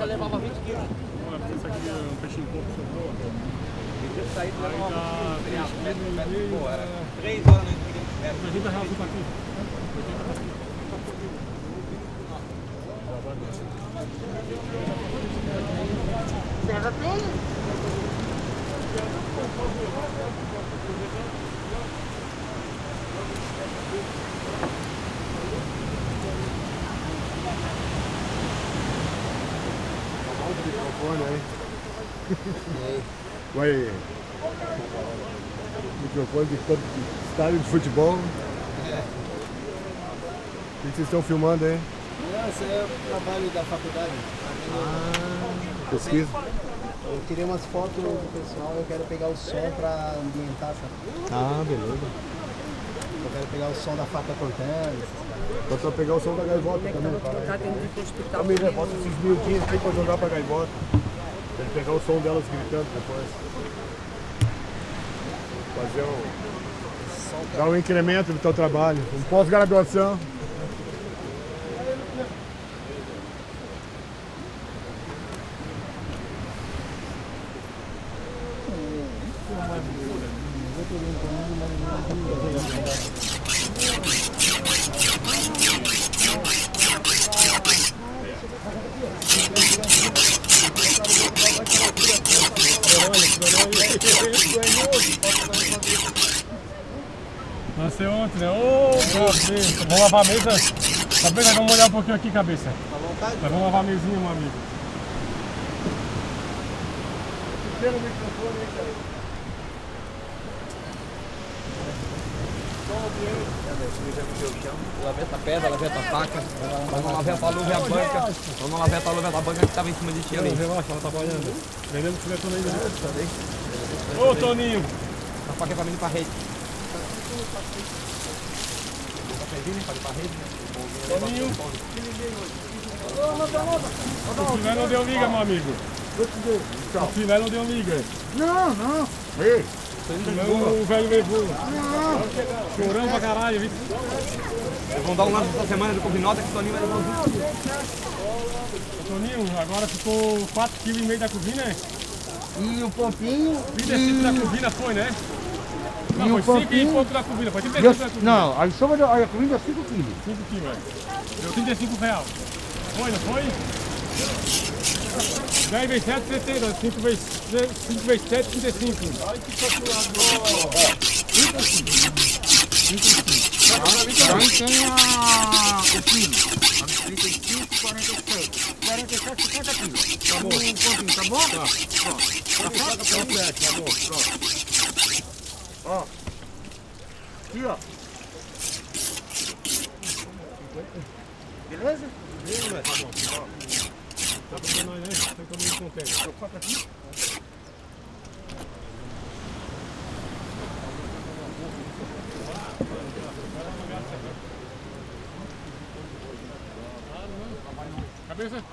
Eu levava 20 quilos. Isso aqui é um peixinho pouco, sobrou. Eu saí Aí dá 3 quilos e meio. Pô, era dá 3 horas no entreguei. 80 reais o paquinho. Serve pra ele. Microfone aí. Vai. Microfone de campo de estádio de futebol. O que vocês estão filmando aí? Esse é o trabalho da faculdade. Pesquisa? Eu tirei umas fotos do pessoal, eu quero pegar o som para ambientar, sabe? Ah, beleza. Pegar o som da faca cortando. Só pra pegar o som da gaivota também. Tá dentro do hospital. Família, bota esses miudinhos aí pra jogar pra gaivota. Pra ele pegar o som delas gritando depois. Fazer um. Dar um incremento no teu trabalho. Um pós-graduação. Nasceu ontem, né? Ô, cabeça. Vamos lavar a mesa? Cabeça, vamos olhar um pouquinho aqui, cabeça. Tá vontade? Nós vamos lavar a mesinha, meu amigo. Laveta a pedra, laveta a faca. Vamos lavar a luva e a banca. Vamos lavar a luva e a banca que estava em cima de ti ali. Relaxa, ela tá trabalhando. Vendendo filé toda ainda. né? Ô, Toninho. A faca é pra mim pra rede. Toninho. O filé não deu liga, meu amigo. O filé não deu liga. Não, não. Ei, Não, o velho levou. Chorando pra caralho, viu? Eles vão dar um lance essa semana do Covinota que o Toninho vai levar um. Toninho, agora ficou 4,5 kg da cozinha, né? E o pompinho. 35 da cozinha foi, né? Não, E o foi 5 e pampinho? pouco da cozinha, foi 35 da cozinha. Não, a soma da a comida é 5 quilos. 5 quilos, Deu 35 reais. Foi, não foi? 10 vezes 7, 60. 5 vezes, 5 vezes 7, 35. Aí tem a, o quilo. A 35, 47. 47, 50 quilos. Tá bom. Um pontinho, tá bom? Tá. Pronto. Tá certo? Tá bom, pronto. Ó. Aqui, ó. Beleza? Tá pra nós, né? Tem todo mundo contente. Eu corto aqui. Cabeça?